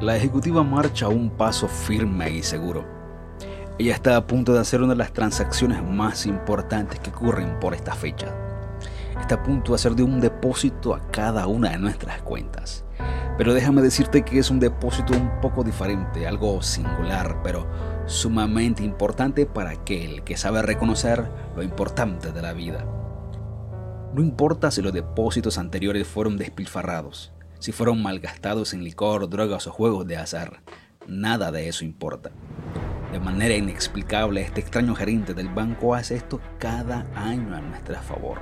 La ejecutiva marcha a un paso firme y seguro. Ella está a punto de hacer una de las transacciones más importantes que ocurren por esta fecha. Está a punto de hacer de un depósito a cada una de nuestras cuentas. Pero déjame decirte que es un depósito un poco diferente, algo singular, pero sumamente importante para aquel que sabe reconocer lo importante de la vida. No importa si los depósitos anteriores fueron despilfarrados, si fueron malgastados en licor, drogas o juegos de azar, nada de eso importa. De manera inexplicable, este extraño gerente del banco hace esto cada año a nuestro favor,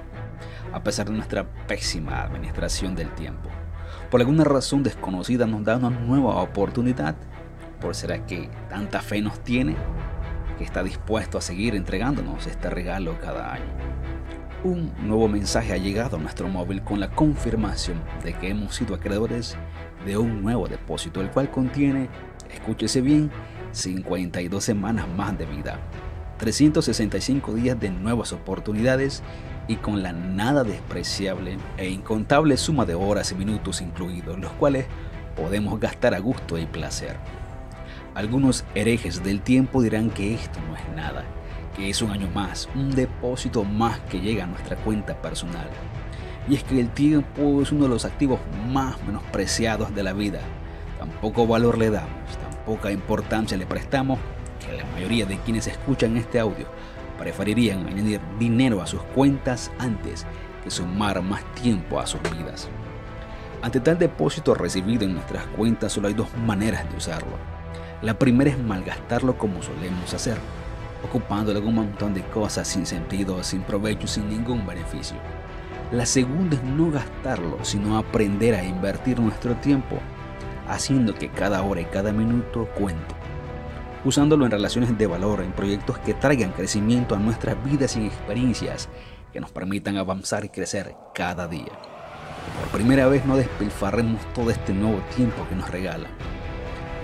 a pesar de nuestra pésima administración del tiempo. Por alguna razón desconocida nos da una nueva oportunidad. ¿Por será que tanta fe nos tiene que está dispuesto a seguir entregándonos este regalo cada año? Un nuevo mensaje ha llegado a nuestro móvil con la confirmación de que hemos sido acreedores de un nuevo depósito, el cual contiene, escúchese bien, 52 semanas más de vida, 365 días de nuevas oportunidades y con la nada despreciable e incontable suma de horas y minutos incluidos, los cuales podemos gastar a gusto y placer. Algunos herejes del tiempo dirán que esto no es nada, que es un año más, un depósito más que llega a nuestra cuenta personal. Y es que el tiempo es uno de los activos más menospreciados de la vida. Tan poco valor le damos, tan poca importancia le prestamos, que la mayoría de quienes escuchan este audio preferirían añadir dinero a sus cuentas antes que sumar más tiempo a sus vidas. Ante tal depósito recibido en nuestras cuentas solo hay dos maneras de usarlo. La primera es malgastarlo como solemos hacer, ocupándolo con un montón de cosas sin sentido, sin provecho, sin ningún beneficio. La segunda es no gastarlo, sino aprender a invertir nuestro tiempo, haciendo que cada hora y cada minuto cuente usándolo en relaciones de valor, en proyectos que traigan crecimiento a nuestras vidas y experiencias que nos permitan avanzar y crecer cada día. Por primera vez no despilfarremos todo este nuevo tiempo que nos regala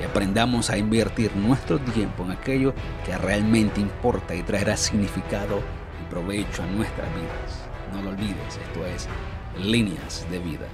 y aprendamos a invertir nuestro tiempo en aquello que realmente importa y traerá significado y provecho a nuestras vidas. No lo olvides, esto es líneas de vida.